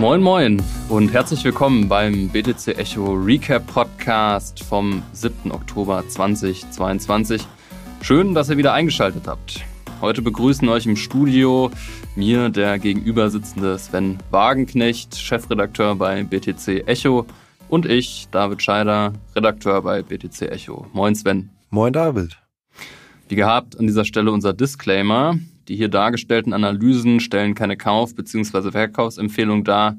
Moin Moin und herzlich willkommen beim BTC Echo Recap Podcast vom 7. Oktober 2022. Schön, dass ihr wieder eingeschaltet habt. Heute begrüßen euch im Studio mir der gegenüber sitzende Sven Wagenknecht, Chefredakteur bei BTC Echo und ich, David Scheider, Redakteur bei BTC Echo. Moin Sven. Moin David. Wie gehabt an dieser Stelle unser Disclaimer. Die hier dargestellten Analysen stellen keine Kauf- bzw. Verkaufsempfehlung dar.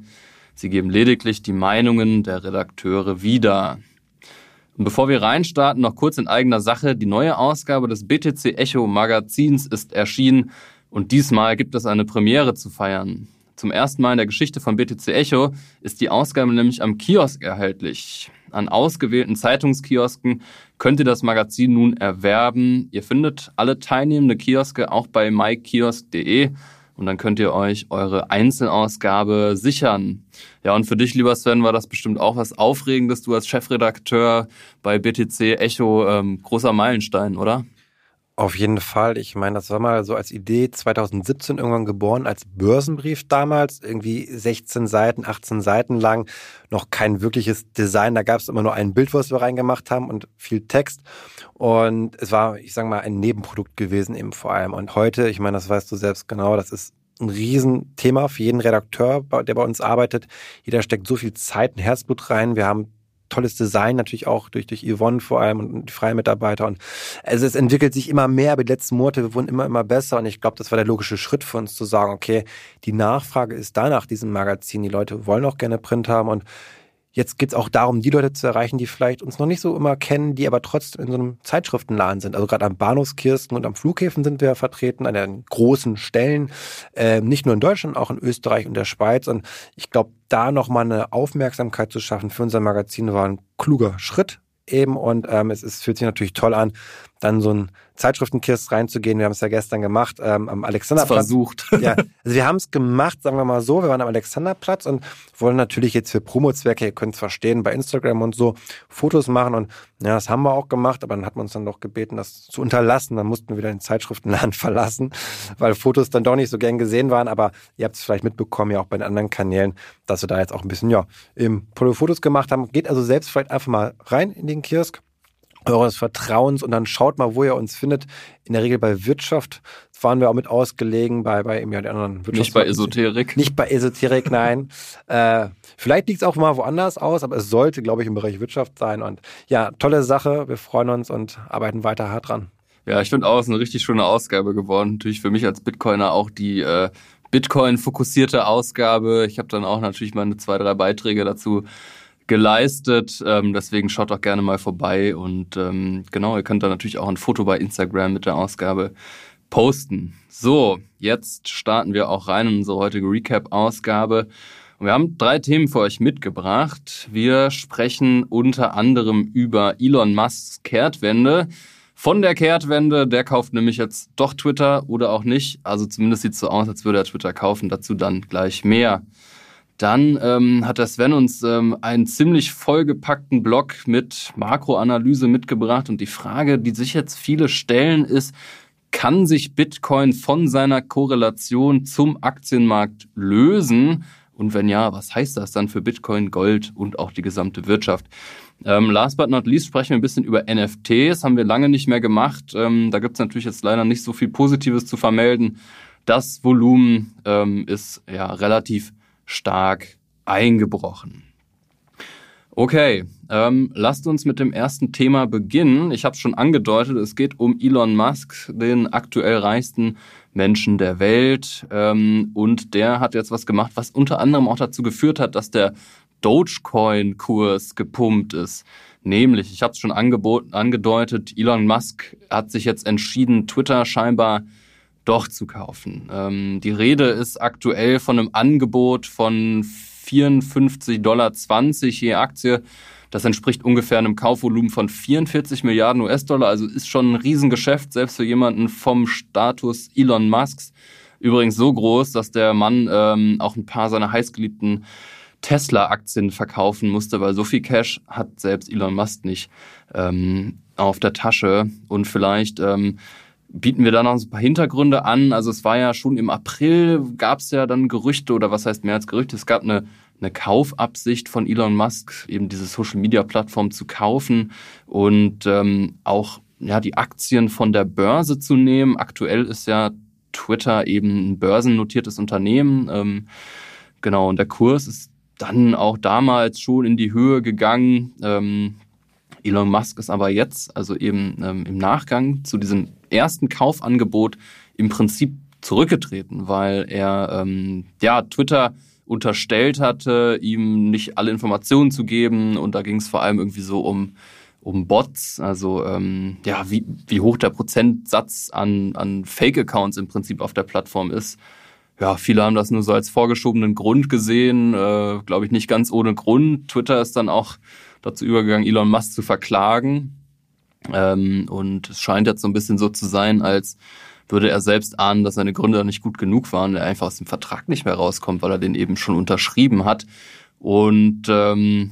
Sie geben lediglich die Meinungen der Redakteure wieder. Und bevor wir reinstarten, noch kurz in eigener Sache. Die neue Ausgabe des BTC Echo Magazins ist erschienen und diesmal gibt es eine Premiere zu feiern. Zum ersten Mal in der Geschichte von BTC Echo ist die Ausgabe nämlich am Kiosk erhältlich. An ausgewählten Zeitungskiosken könnt ihr das Magazin nun erwerben. Ihr findet alle teilnehmende Kioske auch bei mykiosk.de und dann könnt ihr euch eure Einzelausgabe sichern. Ja, und für dich, lieber Sven, war das bestimmt auch was Aufregendes. Du als Chefredakteur bei BTC Echo, ähm, großer Meilenstein, oder? Auf jeden Fall. Ich meine, das war mal so als Idee 2017 irgendwann geboren, als Börsenbrief damals, irgendwie 16 Seiten, 18 Seiten lang, noch kein wirkliches Design. Da gab es immer nur ein Bild, was wir reingemacht haben und viel Text. Und es war, ich sage mal, ein Nebenprodukt gewesen eben vor allem. Und heute, ich meine, das weißt du selbst genau, das ist ein Riesenthema für jeden Redakteur, der bei uns arbeitet. Jeder steckt so viel Zeit und Herzblut rein. Wir haben tolles Design, natürlich auch durch, durch Yvonne vor allem und die freien Mitarbeiter. Und also es entwickelt sich immer mehr, aber die letzten Monate wurden immer, immer besser. Und ich glaube, das war der logische Schritt für uns zu sagen, okay, die Nachfrage ist da nach diesem Magazin. Die Leute wollen auch gerne Print haben und Jetzt geht es auch darum, die Leute zu erreichen, die vielleicht uns noch nicht so immer kennen, die aber trotzdem in so einem Zeitschriftenladen sind. Also gerade am Bahnhofskirsten und am Flughäfen sind wir vertreten, an den großen Stellen, äh, nicht nur in Deutschland, auch in Österreich und der Schweiz. Und ich glaube, da nochmal eine Aufmerksamkeit zu schaffen für unser Magazin war ein kluger Schritt eben. Und ähm, es ist, fühlt sich natürlich toll an, dann so ein Zeitschriftenkist reinzugehen. Wir haben es ja gestern gemacht ähm, am Alexanderplatz. Versucht. Ja, also wir haben es gemacht, sagen wir mal so. Wir waren am Alexanderplatz und wollen natürlich jetzt für Promo-Zwecke, ihr könnt es verstehen, bei Instagram und so Fotos machen. Und ja, das haben wir auch gemacht, aber dann hat man uns dann doch gebeten, das zu unterlassen. Dann mussten wir wieder den Zeitschriftenladen verlassen, weil Fotos dann doch nicht so gern gesehen waren. Aber ihr habt es vielleicht mitbekommen, ja auch bei den anderen Kanälen, dass wir da jetzt auch ein bisschen, ja, eben tolle Fotos gemacht haben. Geht also selbst vielleicht einfach mal rein in den Kiosk eures Vertrauens und dann schaut mal, wo ihr uns findet. In der Regel bei Wirtschaft waren wir auch mit ausgelegen, bei, bei ja, den anderen Wirtschafts Nicht bei Esoterik. Nicht bei Esoterik, nein. äh, vielleicht liegt es auch mal woanders aus, aber es sollte, glaube ich, im Bereich Wirtschaft sein. Und ja, tolle Sache. Wir freuen uns und arbeiten weiter hart dran. Ja, ich finde auch, es ist eine richtig schöne Ausgabe geworden. Natürlich für mich als Bitcoiner auch die äh, Bitcoin-fokussierte Ausgabe. Ich habe dann auch natürlich meine zwei, drei Beiträge dazu geleistet. Ähm, deswegen schaut doch gerne mal vorbei. Und ähm, genau, ihr könnt da natürlich auch ein Foto bei Instagram mit der Ausgabe posten. So, jetzt starten wir auch rein in unsere heutige Recap-Ausgabe. Und wir haben drei Themen für euch mitgebracht. Wir sprechen unter anderem über Elon Musks Kehrtwende. Von der Kehrtwende, der kauft nämlich jetzt doch Twitter oder auch nicht. Also zumindest sieht es so aus, als würde er Twitter kaufen. Dazu dann gleich mehr. Dann ähm, hat der Sven uns ähm, einen ziemlich vollgepackten Blog mit Makroanalyse mitgebracht. Und die Frage, die sich jetzt viele stellen, ist, kann sich Bitcoin von seiner Korrelation zum Aktienmarkt lösen? Und wenn ja, was heißt das dann für Bitcoin, Gold und auch die gesamte Wirtschaft? Ähm, last but not least sprechen wir ein bisschen über NFTs. Haben wir lange nicht mehr gemacht. Ähm, da gibt es natürlich jetzt leider nicht so viel Positives zu vermelden. Das Volumen ähm, ist ja relativ stark eingebrochen. Okay, ähm, lasst uns mit dem ersten Thema beginnen. Ich habe es schon angedeutet, es geht um Elon Musk, den aktuell reichsten Menschen der Welt. Ähm, und der hat jetzt was gemacht, was unter anderem auch dazu geführt hat, dass der Dogecoin-Kurs gepumpt ist. Nämlich, ich habe es schon angedeutet, Elon Musk hat sich jetzt entschieden, Twitter scheinbar doch zu kaufen. Ähm, die Rede ist aktuell von einem Angebot von 54,20 Dollar je Aktie. Das entspricht ungefähr einem Kaufvolumen von 44 Milliarden US-Dollar. Also ist schon ein Riesengeschäft, selbst für jemanden vom Status Elon Musks. Übrigens so groß, dass der Mann ähm, auch ein paar seiner heißgeliebten Tesla-Aktien verkaufen musste, weil so viel Cash hat selbst Elon Musk nicht ähm, auf der Tasche. Und vielleicht ähm, bieten wir da noch ein paar Hintergründe an. Also es war ja schon im April, gab es ja dann Gerüchte oder was heißt mehr als Gerüchte, es gab eine, eine Kaufabsicht von Elon Musk, eben diese Social-Media-Plattform zu kaufen und ähm, auch ja, die Aktien von der Börse zu nehmen. Aktuell ist ja Twitter eben ein börsennotiertes Unternehmen. Ähm, genau, und der Kurs ist dann auch damals schon in die Höhe gegangen. Ähm, Elon Musk ist aber jetzt, also eben ähm, im Nachgang zu diesem ersten Kaufangebot im Prinzip zurückgetreten, weil er ähm, ja Twitter unterstellt hatte, ihm nicht alle Informationen zu geben und da ging es vor allem irgendwie so um um Bots, also ähm, ja, wie, wie hoch der Prozentsatz an, an Fake-Accounts im Prinzip auf der Plattform ist. Ja, viele haben das nur so als vorgeschobenen Grund gesehen, äh, glaube ich nicht ganz ohne Grund. Twitter ist dann auch dazu übergegangen, Elon Musk zu verklagen. Ähm, und es scheint jetzt so ein bisschen so zu sein, als würde er selbst ahnen, dass seine Gründe nicht gut genug waren, er einfach aus dem Vertrag nicht mehr rauskommt, weil er den eben schon unterschrieben hat. Und ähm,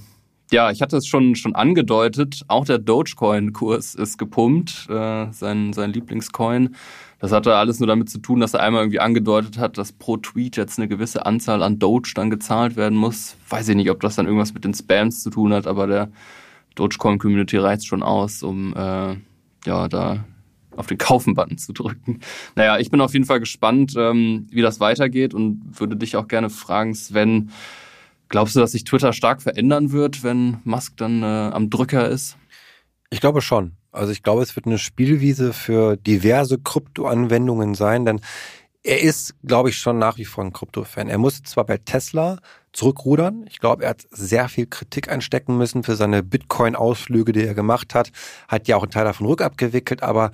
ja, ich hatte es schon, schon angedeutet, auch der Dogecoin-Kurs ist gepumpt, äh, sein, sein Lieblingscoin. Das hatte alles nur damit zu tun, dass er einmal irgendwie angedeutet hat, dass pro Tweet jetzt eine gewisse Anzahl an Doge dann gezahlt werden muss. Weiß ich nicht, ob das dann irgendwas mit den Spams zu tun hat, aber der Dogecoin-Community reizt schon aus, um äh, ja da auf den Kaufen-Button zu drücken. Naja, ich bin auf jeden Fall gespannt, ähm, wie das weitergeht und würde dich auch gerne fragen, Sven, glaubst du, dass sich Twitter stark verändern wird, wenn Musk dann äh, am Drücker ist? Ich glaube schon. Also ich glaube, es wird eine Spielwiese für diverse Krypto-Anwendungen sein, denn er ist, glaube ich, schon nach wie vor ein Krypto-Fan. Er musste zwar bei Tesla zurückrudern. Ich glaube, er hat sehr viel Kritik einstecken müssen für seine Bitcoin-Ausflüge, die er gemacht hat. Hat ja auch einen Teil davon rückabgewickelt, aber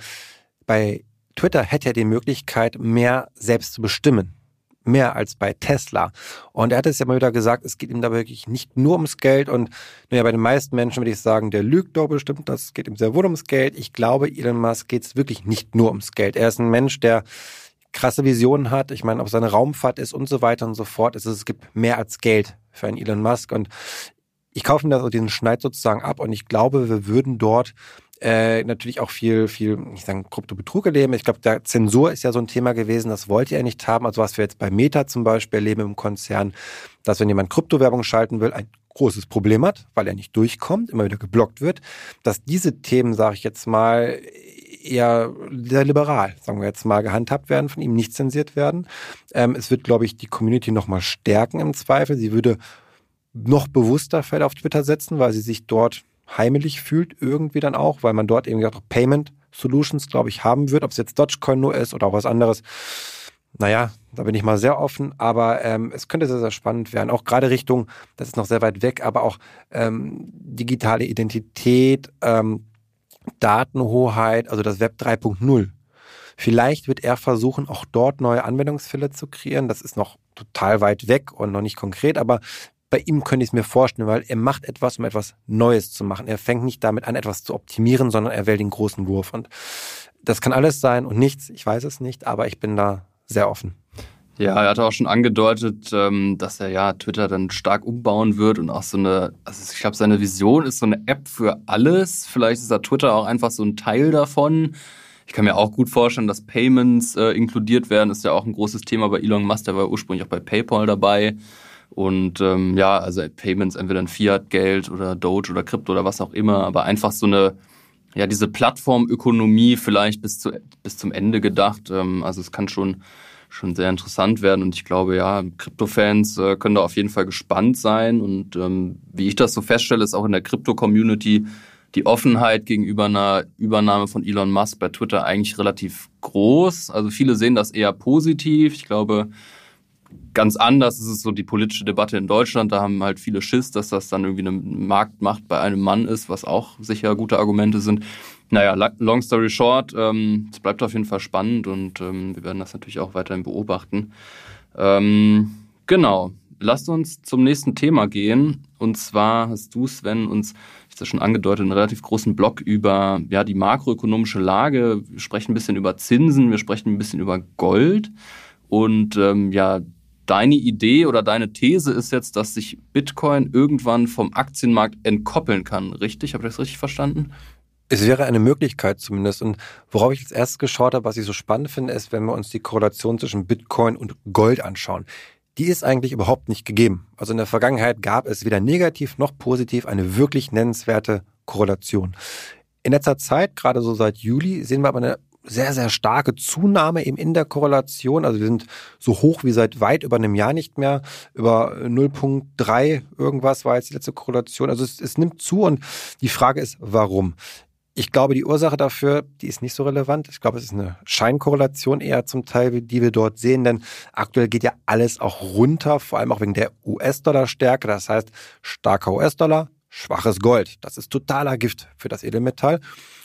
bei Twitter hätte er die Möglichkeit, mehr selbst zu bestimmen mehr als bei Tesla. Und er hat es ja mal wieder gesagt, es geht ihm da wirklich nicht nur ums Geld. Und naja, bei den meisten Menschen würde ich sagen, der lügt doch bestimmt, das geht ihm sehr wohl ums Geld. Ich glaube, Elon Musk geht es wirklich nicht nur ums Geld. Er ist ein Mensch, der krasse Visionen hat. Ich meine, ob seine Raumfahrt ist und so weiter und so fort. Es, es gibt mehr als Geld für einen Elon Musk. Und ich kaufe ihm da so diesen Schneid sozusagen ab und ich glaube, wir würden dort äh, natürlich auch viel, viel, ich sage, Kryptobetrug erleben. Ich glaube, der Zensur ist ja so ein Thema gewesen, das wollte er nicht haben. Also was wir jetzt bei Meta zum Beispiel erleben im Konzern, dass wenn jemand Kryptowerbung schalten will, ein großes Problem hat, weil er nicht durchkommt, immer wieder geblockt wird, dass diese Themen, sage ich jetzt mal, eher sehr liberal, sagen wir jetzt mal, gehandhabt werden, von ihm nicht zensiert werden. Ähm, es wird, glaube ich, die Community nochmal stärken im Zweifel. Sie würde noch bewusster Fälle auf Twitter setzen, weil sie sich dort heimelig fühlt, irgendwie dann auch, weil man dort eben auch Payment Solutions, glaube ich, haben wird, ob es jetzt Dogecoin nur ist oder auch was anderes. Naja, da bin ich mal sehr offen, aber ähm, es könnte sehr, sehr spannend werden. Auch gerade Richtung, das ist noch sehr weit weg, aber auch ähm, digitale Identität, ähm, Datenhoheit, also das Web 3.0. Vielleicht wird er versuchen, auch dort neue Anwendungsfälle zu kreieren. Das ist noch total weit weg und noch nicht konkret, aber bei ihm könnte ich es mir vorstellen, weil er macht etwas, um etwas Neues zu machen. Er fängt nicht damit an, etwas zu optimieren, sondern er wählt den großen Wurf. Und das kann alles sein und nichts, ich weiß es nicht, aber ich bin da sehr offen. Ja, er hat auch schon angedeutet, ähm, dass er ja Twitter dann stark umbauen wird und auch so eine, also ich glaube, seine Vision ist so eine App für alles. Vielleicht ist da Twitter auch einfach so ein Teil davon. Ich kann mir auch gut vorstellen, dass Payments äh, inkludiert werden. Ist ja auch ein großes Thema bei Elon Musk, der war ursprünglich auch bei PayPal dabei. Und ähm, ja, also Payments, entweder in Fiat-Geld oder Doge oder Krypto oder was auch immer, aber einfach so eine, ja, diese Plattformökonomie vielleicht bis, zu, bis zum Ende gedacht. Ähm, also es kann schon, schon sehr interessant werden und ich glaube, ja, Krypto-Fans äh, können da auf jeden Fall gespannt sein. Und ähm, wie ich das so feststelle, ist auch in der Krypto-Community die Offenheit gegenüber einer Übernahme von Elon Musk bei Twitter eigentlich relativ groß. Also viele sehen das eher positiv. Ich glaube, Ganz anders ist es so die politische Debatte in Deutschland. Da haben halt viele Schiss, dass das dann irgendwie eine Marktmacht bei einem Mann ist, was auch sicher gute Argumente sind. Naja, long story short, ähm, es bleibt auf jeden Fall spannend und ähm, wir werden das natürlich auch weiterhin beobachten. Ähm, genau. Lasst uns zum nächsten Thema gehen. Und zwar hast du, Sven, uns, ich habe schon angedeutet, einen relativ großen Blog über ja, die makroökonomische Lage. Wir sprechen ein bisschen über Zinsen, wir sprechen ein bisschen über Gold. Und ähm, ja, Deine Idee oder deine These ist jetzt, dass sich Bitcoin irgendwann vom Aktienmarkt entkoppeln kann, richtig? Habe ich das richtig verstanden? Es wäre eine Möglichkeit zumindest. Und worauf ich als erstes geschaut habe, was ich so spannend finde, ist, wenn wir uns die Korrelation zwischen Bitcoin und Gold anschauen. Die ist eigentlich überhaupt nicht gegeben. Also in der Vergangenheit gab es weder negativ noch positiv eine wirklich nennenswerte Korrelation. In letzter Zeit, gerade so seit Juli, sehen wir aber eine sehr, sehr starke Zunahme eben in der Korrelation. Also wir sind so hoch wie seit weit über einem Jahr nicht mehr. Über 0.3 irgendwas war jetzt die letzte Korrelation. Also es, es nimmt zu und die Frage ist, warum? Ich glaube, die Ursache dafür, die ist nicht so relevant. Ich glaube, es ist eine Scheinkorrelation eher zum Teil, die wir dort sehen, denn aktuell geht ja alles auch runter, vor allem auch wegen der US-Dollar-Stärke. Das heißt, starker US-Dollar, schwaches Gold. Das ist totaler Gift für das Edelmetall.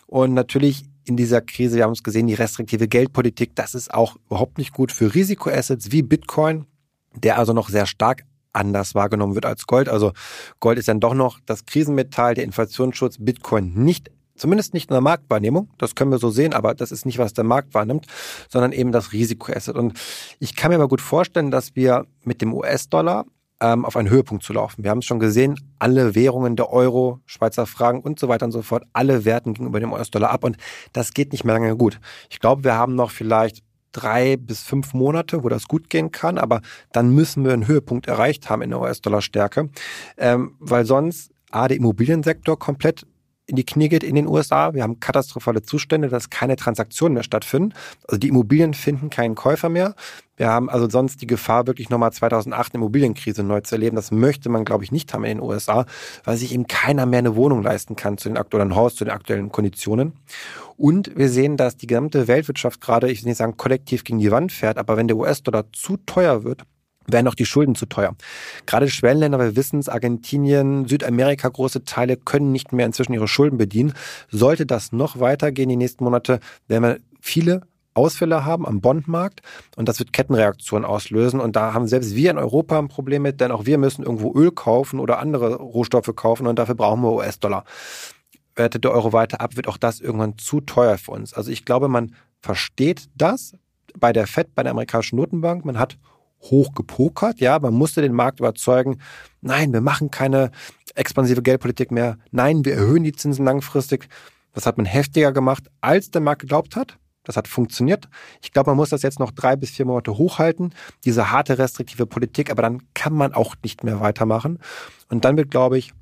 Und natürlich in dieser Krise, wir haben es gesehen, die restriktive Geldpolitik, das ist auch überhaupt nicht gut für Risikoassets wie Bitcoin, der also noch sehr stark anders wahrgenommen wird als Gold. Also Gold ist dann doch noch das Krisenmetall, der Inflationsschutz, Bitcoin nicht Zumindest nicht in der Marktwahrnehmung, das können wir so sehen, aber das ist nicht, was der Markt wahrnimmt, sondern eben das Risikoasset. Und ich kann mir aber gut vorstellen, dass wir mit dem US-Dollar ähm, auf einen Höhepunkt zu laufen. Wir haben es schon gesehen, alle Währungen, der Euro, Schweizer Franken und so weiter und so fort, alle werten gegenüber dem US-Dollar ab und das geht nicht mehr lange gut. Ich glaube, wir haben noch vielleicht drei bis fünf Monate, wo das gut gehen kann, aber dann müssen wir einen Höhepunkt erreicht haben in der US-Dollar-Stärke, ähm, weil sonst A, der Immobiliensektor komplett in die Knie geht in den USA. Wir haben katastrophale Zustände, dass keine Transaktionen mehr stattfinden. Also die Immobilien finden keinen Käufer mehr. Wir haben also sonst die Gefahr, wirklich nochmal 2008 eine Immobilienkrise neu zu erleben. Das möchte man, glaube ich, nicht haben in den USA, weil sich eben keiner mehr eine Wohnung leisten kann zu den aktuellen Haus, zu den aktuellen Konditionen. Und wir sehen, dass die gesamte Weltwirtschaft gerade, ich will nicht sagen kollektiv gegen die Wand fährt, aber wenn der US-Dollar zu teuer wird, werden auch die Schulden zu teuer. Gerade Schwellenländer, wir wissen es, Argentinien, Südamerika, große Teile können nicht mehr inzwischen ihre Schulden bedienen. Sollte das noch weitergehen die nächsten Monate, werden wir viele Ausfälle haben am Bondmarkt und das wird Kettenreaktionen auslösen und da haben selbst wir in Europa ein Problem mit, denn auch wir müssen irgendwo Öl kaufen oder andere Rohstoffe kaufen und dafür brauchen wir US-Dollar. Wertet der Euro weiter ab, wird auch das irgendwann zu teuer für uns. Also ich glaube, man versteht das bei der FED, bei der amerikanischen Notenbank. Man hat hoch gepokert. Ja, man musste den Markt überzeugen, nein, wir machen keine expansive Geldpolitik mehr. Nein, wir erhöhen die Zinsen langfristig. Das hat man heftiger gemacht, als der Markt geglaubt hat. Das hat funktioniert. Ich glaube, man muss das jetzt noch drei bis vier Monate hochhalten, diese harte restriktive Politik, aber dann kann man auch nicht mehr weitermachen. Und dann wird, glaube ich,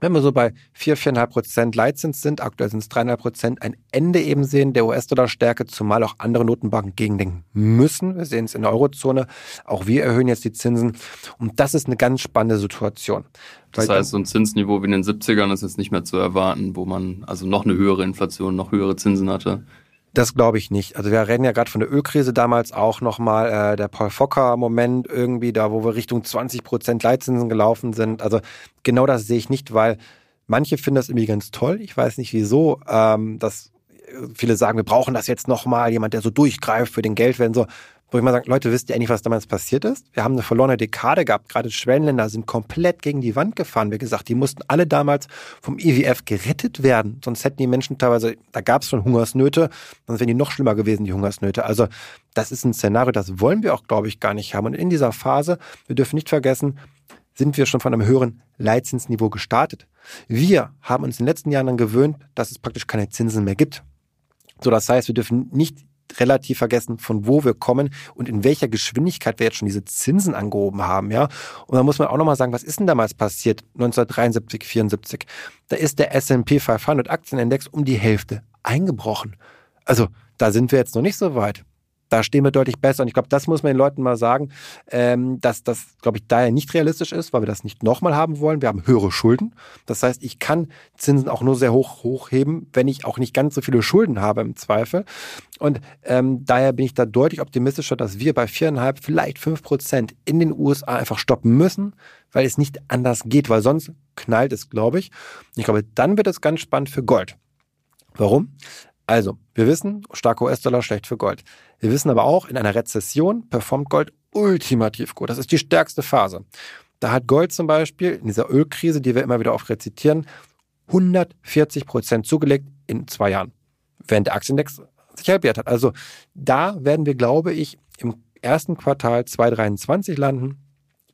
wenn wir so bei 4, 4,5 Prozent Leitzins sind, aktuell sind es 3,5 Prozent, ein Ende eben sehen der US-Dollar-Stärke, zumal auch andere Notenbanken gegendenken müssen. Wir sehen es in der Eurozone. Auch wir erhöhen jetzt die Zinsen. Und das ist eine ganz spannende Situation. Das heißt, so ein Zinsniveau wie in den 70ern ist jetzt nicht mehr zu erwarten, wo man also noch eine höhere Inflation, noch höhere Zinsen hatte. Das glaube ich nicht. Also wir reden ja gerade von der Ölkrise damals auch nochmal, äh, der Paul Fokker-Moment irgendwie, da wo wir Richtung 20 Prozent Leitzinsen gelaufen sind. Also genau das sehe ich nicht, weil manche finden das irgendwie ganz toll. Ich weiß nicht wieso, ähm, dass viele sagen, wir brauchen das jetzt nochmal, jemand, der so durchgreift für den Geldwellen. So, wo ich mal sage, Leute, wisst ihr eigentlich, was damals passiert ist? Wir haben eine verlorene Dekade gehabt. Gerade Schwellenländer sind komplett gegen die Wand gefahren. Wie gesagt, die mussten alle damals vom IWF gerettet werden. Sonst hätten die Menschen teilweise, da gab es schon Hungersnöte, sonst wären die noch schlimmer gewesen, die Hungersnöte. Also das ist ein Szenario, das wollen wir auch, glaube ich, gar nicht haben. Und in dieser Phase, wir dürfen nicht vergessen, sind wir schon von einem höheren Leitzinsniveau gestartet. Wir haben uns in den letzten Jahren dann gewöhnt, dass es praktisch keine Zinsen mehr gibt. So, das heißt, wir dürfen nicht relativ vergessen, von wo wir kommen und in welcher Geschwindigkeit wir jetzt schon diese Zinsen angehoben haben, ja. Und da muss man auch nochmal sagen, was ist denn damals passiert? 1973, 74. Da ist der S&P 500 Aktienindex um die Hälfte eingebrochen. Also, da sind wir jetzt noch nicht so weit da stehen wir deutlich besser. Und ich glaube, das muss man den Leuten mal sagen, ähm, dass das, glaube ich, daher nicht realistisch ist, weil wir das nicht nochmal haben wollen. Wir haben höhere Schulden. Das heißt, ich kann Zinsen auch nur sehr hoch hochheben, wenn ich auch nicht ganz so viele Schulden habe im Zweifel. Und ähm, daher bin ich da deutlich optimistischer, dass wir bei viereinhalb, vielleicht fünf Prozent in den USA einfach stoppen müssen, weil es nicht anders geht, weil sonst knallt es, glaube ich. Ich glaube, dann wird es ganz spannend für Gold. Warum? Also, wir wissen, starker US-Dollar schlecht für Gold. Wir wissen aber auch, in einer Rezession performt Gold ultimativ gut. Das ist die stärkste Phase. Da hat Gold zum Beispiel in dieser Ölkrise, die wir immer wieder oft rezitieren, 140 Prozent zugelegt in zwei Jahren, während der Aktienindex sich halbiert hat. Also da werden wir, glaube ich, im ersten Quartal 2023 landen.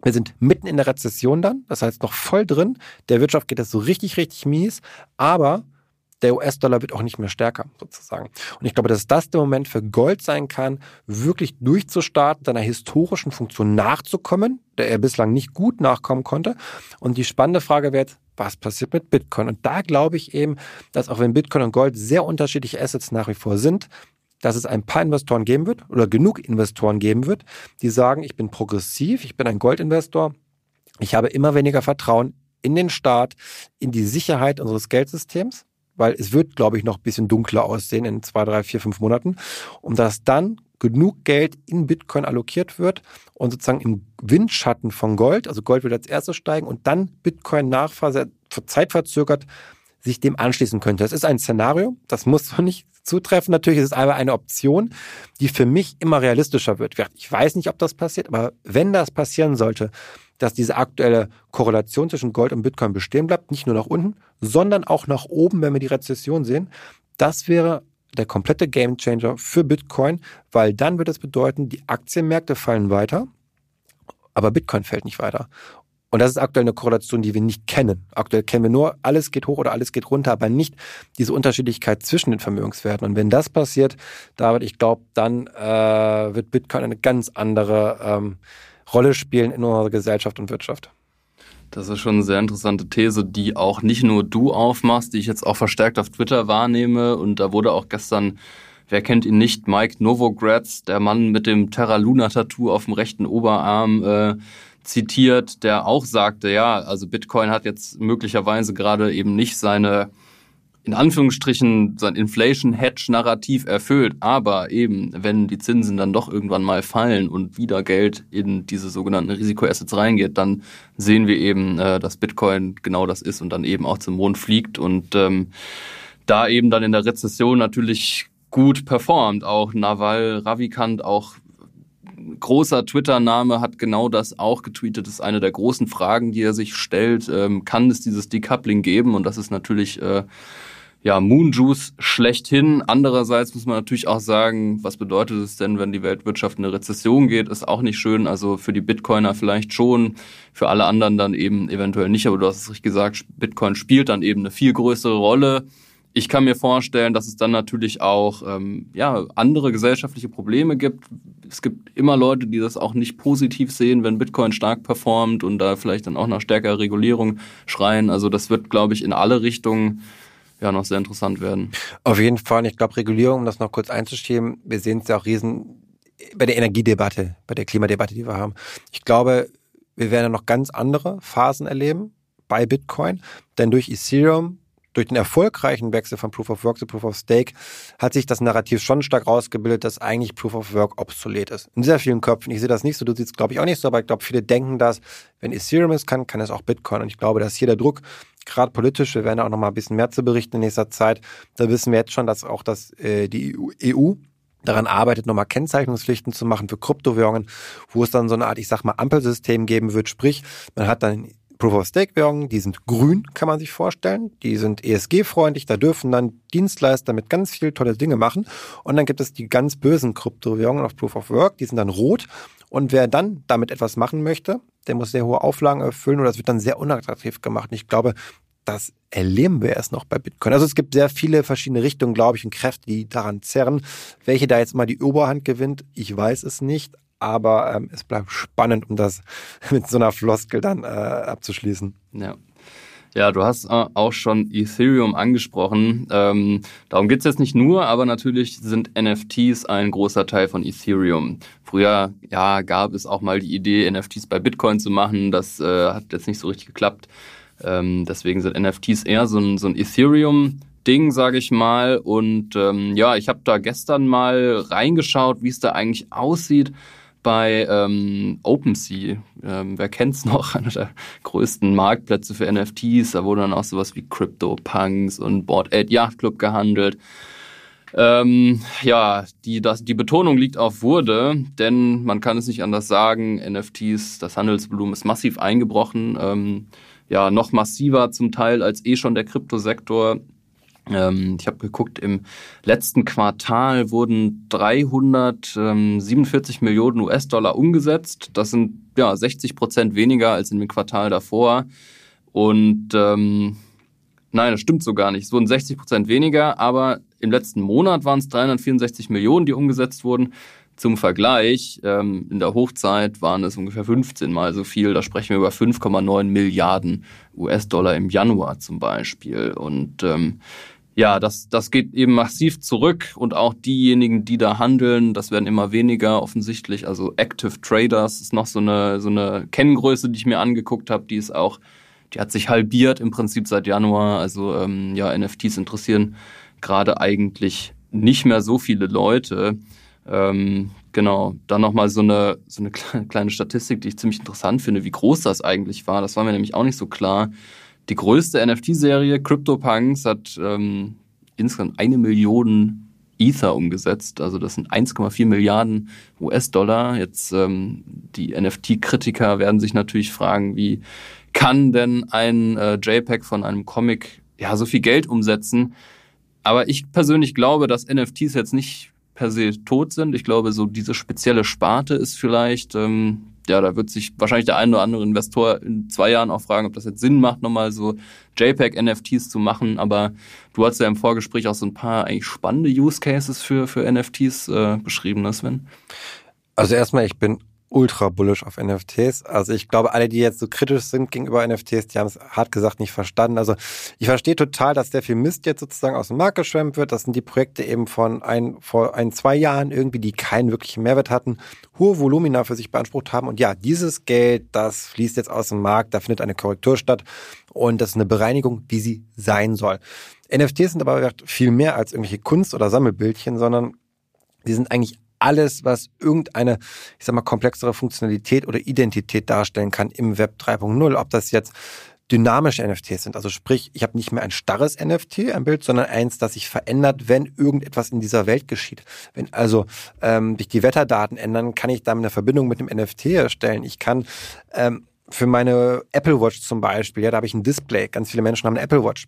Wir sind mitten in der Rezession dann, das heißt noch voll drin. Der Wirtschaft geht es so richtig, richtig mies, aber der US-Dollar wird auch nicht mehr stärker, sozusagen. Und ich glaube, dass das der Moment für Gold sein kann, wirklich durchzustarten, seiner historischen Funktion nachzukommen, der er bislang nicht gut nachkommen konnte. Und die spannende Frage wäre jetzt, was passiert mit Bitcoin? Und da glaube ich eben, dass auch wenn Bitcoin und Gold sehr unterschiedliche Assets nach wie vor sind, dass es ein paar Investoren geben wird oder genug Investoren geben wird, die sagen, ich bin progressiv, ich bin ein Goldinvestor, ich habe immer weniger Vertrauen in den Staat, in die Sicherheit unseres Geldsystems weil es wird, glaube ich, noch ein bisschen dunkler aussehen in zwei, drei, vier, fünf Monaten, um dass dann genug Geld in Bitcoin allokiert wird und sozusagen im Windschatten von Gold, also Gold wird als erstes steigen und dann Bitcoin nachphase zeitverzögert sich dem anschließen könnte. Das ist ein Szenario, das muss so nicht zutreffen. Natürlich ist es aber eine Option, die für mich immer realistischer wird. Ich weiß nicht, ob das passiert, aber wenn das passieren sollte, dass diese aktuelle Korrelation zwischen Gold und Bitcoin bestehen bleibt, nicht nur nach unten, sondern auch nach oben, wenn wir die Rezession sehen. Das wäre der komplette Gamechanger für Bitcoin, weil dann wird es bedeuten, die Aktienmärkte fallen weiter, aber Bitcoin fällt nicht weiter. Und das ist aktuell eine Korrelation, die wir nicht kennen. Aktuell kennen wir nur, alles geht hoch oder alles geht runter, aber nicht diese Unterschiedlichkeit zwischen den Vermögenswerten. Und wenn das passiert, David, ich glaube, dann äh, wird Bitcoin eine ganz andere ähm, Rolle spielen in unserer Gesellschaft und Wirtschaft. Das ist schon eine sehr interessante These, die auch nicht nur du aufmachst, die ich jetzt auch verstärkt auf Twitter wahrnehme. Und da wurde auch gestern, wer kennt ihn nicht, Mike Novogratz, der Mann mit dem Terra Luna Tattoo auf dem rechten Oberarm, äh, zitiert, der auch sagte, ja, also Bitcoin hat jetzt möglicherweise gerade eben nicht seine in Anführungsstrichen sein Inflation-Hedge-Narrativ erfüllt. Aber eben, wenn die Zinsen dann doch irgendwann mal fallen und wieder Geld in diese sogenannten Risikoassets reingeht, dann sehen wir eben, äh, dass Bitcoin genau das ist und dann eben auch zum Mond fliegt und ähm, da eben dann in der Rezession natürlich gut performt. Auch Naval Ravikant, auch großer Twitter-Name hat genau das auch getweetet. Das ist eine der großen Fragen, die er sich stellt. Ähm, kann es dieses Decoupling geben? Und das ist natürlich äh, ja, Moonjuice schlechthin. Andererseits muss man natürlich auch sagen, was bedeutet es denn, wenn die Weltwirtschaft in eine Rezession geht? Ist auch nicht schön. Also für die Bitcoiner vielleicht schon, für alle anderen dann eben eventuell nicht. Aber du hast es richtig gesagt, Bitcoin spielt dann eben eine viel größere Rolle. Ich kann mir vorstellen, dass es dann natürlich auch ähm, ja, andere gesellschaftliche Probleme gibt. Es gibt immer Leute, die das auch nicht positiv sehen, wenn Bitcoin stark performt und da vielleicht dann auch nach stärkerer Regulierung schreien. Also das wird, glaube ich, in alle Richtungen ja noch sehr interessant werden. Auf jeden Fall. Ich glaube, Regulierung, um das noch kurz einzuschieben, wir sehen es ja auch riesen bei der Energiedebatte, bei der Klimadebatte, die wir haben. Ich glaube, wir werden noch ganz andere Phasen erleben bei Bitcoin, denn durch Ethereum durch den erfolgreichen Wechsel von Proof of Work zu Proof of Stake hat sich das Narrativ schon stark rausgebildet, dass eigentlich Proof of Work obsolet ist. In sehr vielen Köpfen. Ich sehe das nicht so, du siehst glaube ich auch nicht so, aber ich glaube, viele denken das, wenn Ethereum es kann, kann es auch Bitcoin. Und ich glaube, dass hier der Druck gerade politisch, wir werden auch noch mal ein bisschen mehr zu berichten in nächster Zeit, da wissen wir jetzt schon, dass auch das, äh, die EU daran arbeitet, nochmal Kennzeichnungspflichten zu machen für Kryptowährungen, wo es dann so eine Art, ich sag mal, Ampelsystem geben wird. Sprich, man hat dann Proof-of-Stake-Währungen, die sind grün, kann man sich vorstellen. Die sind ESG-freundlich, da dürfen dann Dienstleister mit ganz viel tolle Dinge machen. Und dann gibt es die ganz bösen Kryptowährungen auf Proof-of-Work, die sind dann rot. Und wer dann damit etwas machen möchte, der muss sehr hohe Auflagen erfüllen oder das wird dann sehr unattraktiv gemacht. Und ich glaube, das erleben wir erst noch bei Bitcoin. Also es gibt sehr viele verschiedene Richtungen, glaube ich, und Kräfte, die daran zerren. Welche da jetzt mal die Oberhand gewinnt, ich weiß es nicht, aber ähm, es bleibt spannend, um das mit so einer Floskel dann äh, abzuschließen. Ja. Ja, du hast äh, auch schon Ethereum angesprochen. Ähm, darum geht's jetzt nicht nur, aber natürlich sind NFTs ein großer Teil von Ethereum. Früher ja, gab es auch mal die Idee, NFTs bei Bitcoin zu machen. Das äh, hat jetzt nicht so richtig geklappt. Ähm, deswegen sind NFTs eher so ein, so ein Ethereum. Ding, sage ich mal. Und ähm, ja, ich habe da gestern mal reingeschaut, wie es da eigentlich aussieht bei ähm, OpenSea. Ähm, wer kennt's noch? Einer der größten Marktplätze für NFTs. Da wurde dann auch sowas wie CryptoPunks und Board 8 Yacht Club gehandelt. Ähm, ja, die, das, die Betonung liegt auf wurde, denn man kann es nicht anders sagen. NFTs, das Handelsvolumen ist massiv eingebrochen. Ähm, ja, noch massiver zum Teil als eh schon der Kryptosektor. Ähm, ich habe geguckt, im letzten Quartal wurden 347 Millionen US-Dollar umgesetzt. Das sind ja 60 Prozent weniger als in dem Quartal davor. Und ähm, Nein, das stimmt so gar nicht. Es wurden 60 Prozent weniger, aber im letzten Monat waren es 364 Millionen, die umgesetzt wurden. Zum Vergleich, ähm, in der Hochzeit waren es ungefähr 15 mal so viel. Da sprechen wir über 5,9 Milliarden US-Dollar im Januar zum Beispiel. Und ähm, ja, das, das geht eben massiv zurück und auch diejenigen, die da handeln, das werden immer weniger offensichtlich. Also Active Traders ist noch so eine, so eine Kenngröße, die ich mir angeguckt habe, die ist auch, die hat sich halbiert im Prinzip seit Januar. Also ähm, ja, NFTs interessieren gerade eigentlich nicht mehr so viele Leute. Ähm, genau, dann nochmal so eine, so eine kleine Statistik, die ich ziemlich interessant finde, wie groß das eigentlich war. Das war mir nämlich auch nicht so klar. Die größte NFT-Serie, CryptoPunks, hat ähm, insgesamt eine Million Ether umgesetzt. Also das sind 1,4 Milliarden US-Dollar. Jetzt ähm, die NFT-Kritiker werden sich natürlich fragen, wie kann denn ein äh, JPEG von einem Comic ja so viel Geld umsetzen? Aber ich persönlich glaube, dass NFTs jetzt nicht per se tot sind. Ich glaube, so diese spezielle Sparte ist vielleicht ähm, ja, da wird sich wahrscheinlich der ein oder andere Investor in zwei Jahren auch fragen, ob das jetzt Sinn macht, nochmal so JPEG-NFTs zu machen. Aber du hast ja im Vorgespräch auch so ein paar eigentlich spannende Use Cases für, für NFTs äh, beschrieben, ne Sven? Also erstmal, ich bin ultra bullish auf NFTs. Also ich glaube, alle, die jetzt so kritisch sind gegenüber NFTs, die haben es hart gesagt nicht verstanden. Also ich verstehe total, dass sehr viel Mist jetzt sozusagen aus dem Markt geschwemmt wird. Das sind die Projekte eben von ein, vor ein, zwei Jahren irgendwie, die keinen wirklichen Mehrwert hatten, hohe Volumina für sich beansprucht haben. Und ja, dieses Geld, das fließt jetzt aus dem Markt, da findet eine Korrektur statt und das ist eine Bereinigung, wie sie sein soll. NFTs sind aber viel mehr als irgendwelche Kunst- oder Sammelbildchen, sondern die sind eigentlich alles, was irgendeine, ich sag mal, komplexere Funktionalität oder Identität darstellen kann im Web 3.0. Ob das jetzt dynamische NFTs sind. Also sprich, ich habe nicht mehr ein starres NFT, ein Bild, sondern eins, das sich verändert, wenn irgendetwas in dieser Welt geschieht. Wenn also ähm, sich die Wetterdaten ändern, kann ich damit eine Verbindung mit dem NFT erstellen. Ich kann ähm, für meine Apple Watch zum Beispiel, ja, da habe ich ein Display. Ganz viele Menschen haben eine Apple Watch.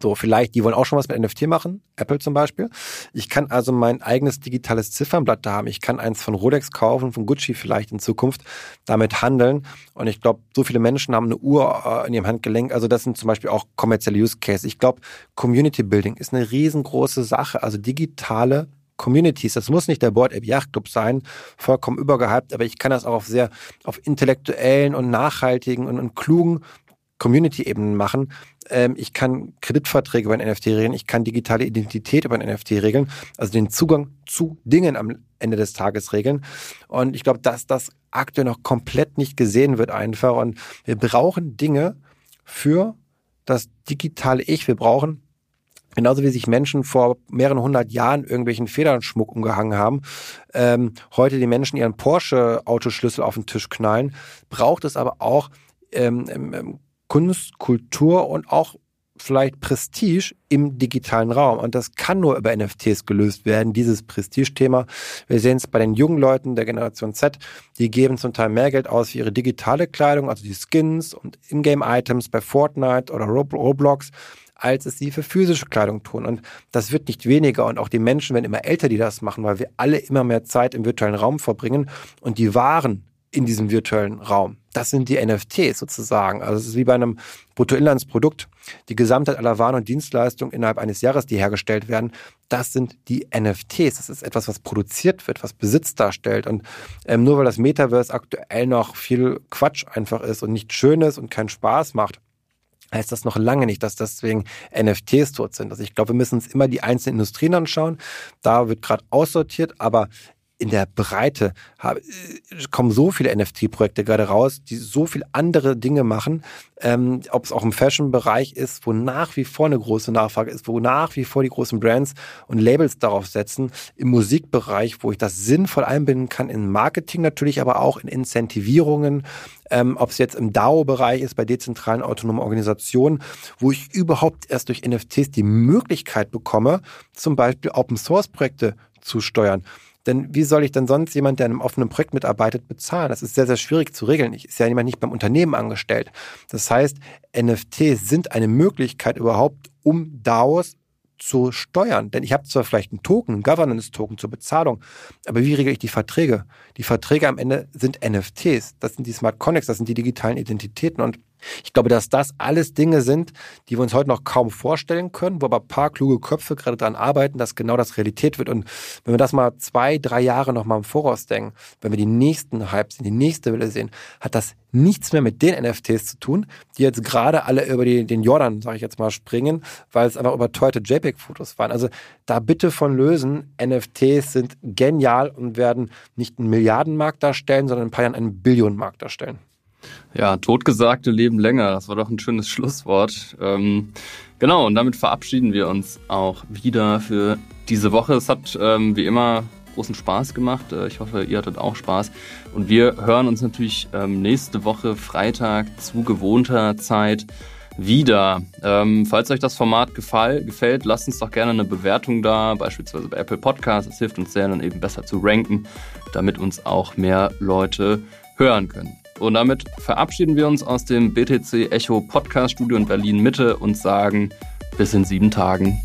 So, vielleicht, die wollen auch schon was mit NFT machen, Apple zum Beispiel. Ich kann also mein eigenes digitales Ziffernblatt da haben. Ich kann eins von Rolex kaufen, von Gucci vielleicht in Zukunft damit handeln. Und ich glaube, so viele Menschen haben eine Uhr äh, in ihrem Handgelenk. Also das sind zum Beispiel auch kommerzielle Use Cases. Ich glaube, Community Building ist eine riesengroße Sache. Also digitale Communities. Das muss nicht der Board App Yacht Club sein, vollkommen übergehypt, aber ich kann das auch auf sehr, auf intellektuellen und nachhaltigen und, und klugen Community-Ebenen machen. Ähm, ich kann Kreditverträge über ein NFT regeln, ich kann digitale Identität über ein NFT regeln, also den Zugang zu Dingen am Ende des Tages regeln. Und ich glaube, dass das aktuell noch komplett nicht gesehen wird einfach. Und wir brauchen Dinge für das digitale Ich. Wir brauchen Genauso wie sich Menschen vor mehreren hundert Jahren irgendwelchen Federnschmuck umgehangen haben, ähm, heute die Menschen ihren Porsche-Autoschlüssel auf den Tisch knallen, braucht es aber auch ähm, ähm, Kunst, Kultur und auch vielleicht Prestige im digitalen Raum. Und das kann nur über NFTs gelöst werden, dieses Prestige-Thema. Wir sehen es bei den jungen Leuten der Generation Z, die geben zum Teil mehr Geld aus für ihre digitale Kleidung, also die Skins und Ingame-Items bei Fortnite oder Roblox, als es sie für physische Kleidung tun. Und das wird nicht weniger. Und auch die Menschen werden immer älter, die das machen, weil wir alle immer mehr Zeit im virtuellen Raum verbringen. Und die Waren in diesem virtuellen Raum. Das sind die NFTs sozusagen. Also es ist wie bei einem Bruttoinlandsprodukt. Die Gesamtheit aller Waren und Dienstleistungen innerhalb eines Jahres, die hergestellt werden, das sind die NFTs. Das ist etwas, was produziert wird, was Besitz darstellt. Und ähm, nur weil das Metaverse aktuell noch viel Quatsch einfach ist und nicht schön ist und keinen Spaß macht, heißt das noch lange nicht, dass deswegen NFTs tot sind. Also ich glaube, wir müssen uns immer die einzelnen Industrien anschauen. Da wird gerade aussortiert, aber in der Breite hab, äh, kommen so viele NFT-Projekte gerade raus, die so viel andere Dinge machen, ähm, ob es auch im Fashion-Bereich ist, wo nach wie vor eine große Nachfrage ist, wo nach wie vor die großen Brands und Labels darauf setzen, im Musikbereich, wo ich das sinnvoll einbinden kann, in Marketing natürlich, aber auch in Incentivierungen, ähm, ob es jetzt im DAO-Bereich ist, bei dezentralen autonomen Organisationen, wo ich überhaupt erst durch NFTs die Möglichkeit bekomme, zum Beispiel Open-Source-Projekte zu steuern. Denn wie soll ich denn sonst jemand, der in einem offenen Projekt mitarbeitet, bezahlen? Das ist sehr, sehr schwierig zu regeln. Ich ist ja jemand nicht beim Unternehmen angestellt. Das heißt, NFTs sind eine Möglichkeit überhaupt, um DAOs zu steuern. Denn ich habe zwar vielleicht einen Token, einen Governance-Token zur Bezahlung, aber wie regel ich die Verträge? Die Verträge am Ende sind NFTs. Das sind die Smart Connects, das sind die digitalen Identitäten und Ich glaube, dass das alles Dinge sind, die wir uns heute noch kaum vorstellen können, wo aber ein paar kluge Köpfe gerade daran arbeiten, dass genau das Realität wird. Und wenn wir das mal zwei, drei Jahre noch mal im Voraus denken, wenn wir die nächsten Hypes, die nächste Welle sehen, hat das nichts mehr mit den NFTs zu tun, die jetzt gerade alle über die, den Jordan, sage ich jetzt mal, springen, weil es einfach überteuerte JPEG-Fotos waren. Also da bitte von lösen. NFTs sind genial und werden nicht einen Milliardenmarkt darstellen, sondern in ein paar Jahren einen Billionenmarkt darstellen. Ja, totgesagte leben länger. Das war doch ein schönes Schlusswort. Ähm, genau, und damit verabschieden wir uns auch wieder für diese Woche. Es hat ähm, wie immer großen Spaß gemacht. Äh, ich hoffe, ihr hattet auch Spaß. Und wir hören uns natürlich ähm, nächste Woche Freitag zu gewohnter Zeit wieder. Ähm, falls euch das Format gefall, gefällt, lasst uns doch gerne eine Bewertung da, beispielsweise bei Apple Podcasts. Das hilft uns sehr, dann eben besser zu ranken, damit uns auch mehr Leute hören können. Und damit verabschieden wir uns aus dem BTC Echo Podcast Studio in Berlin Mitte und sagen bis in sieben Tagen.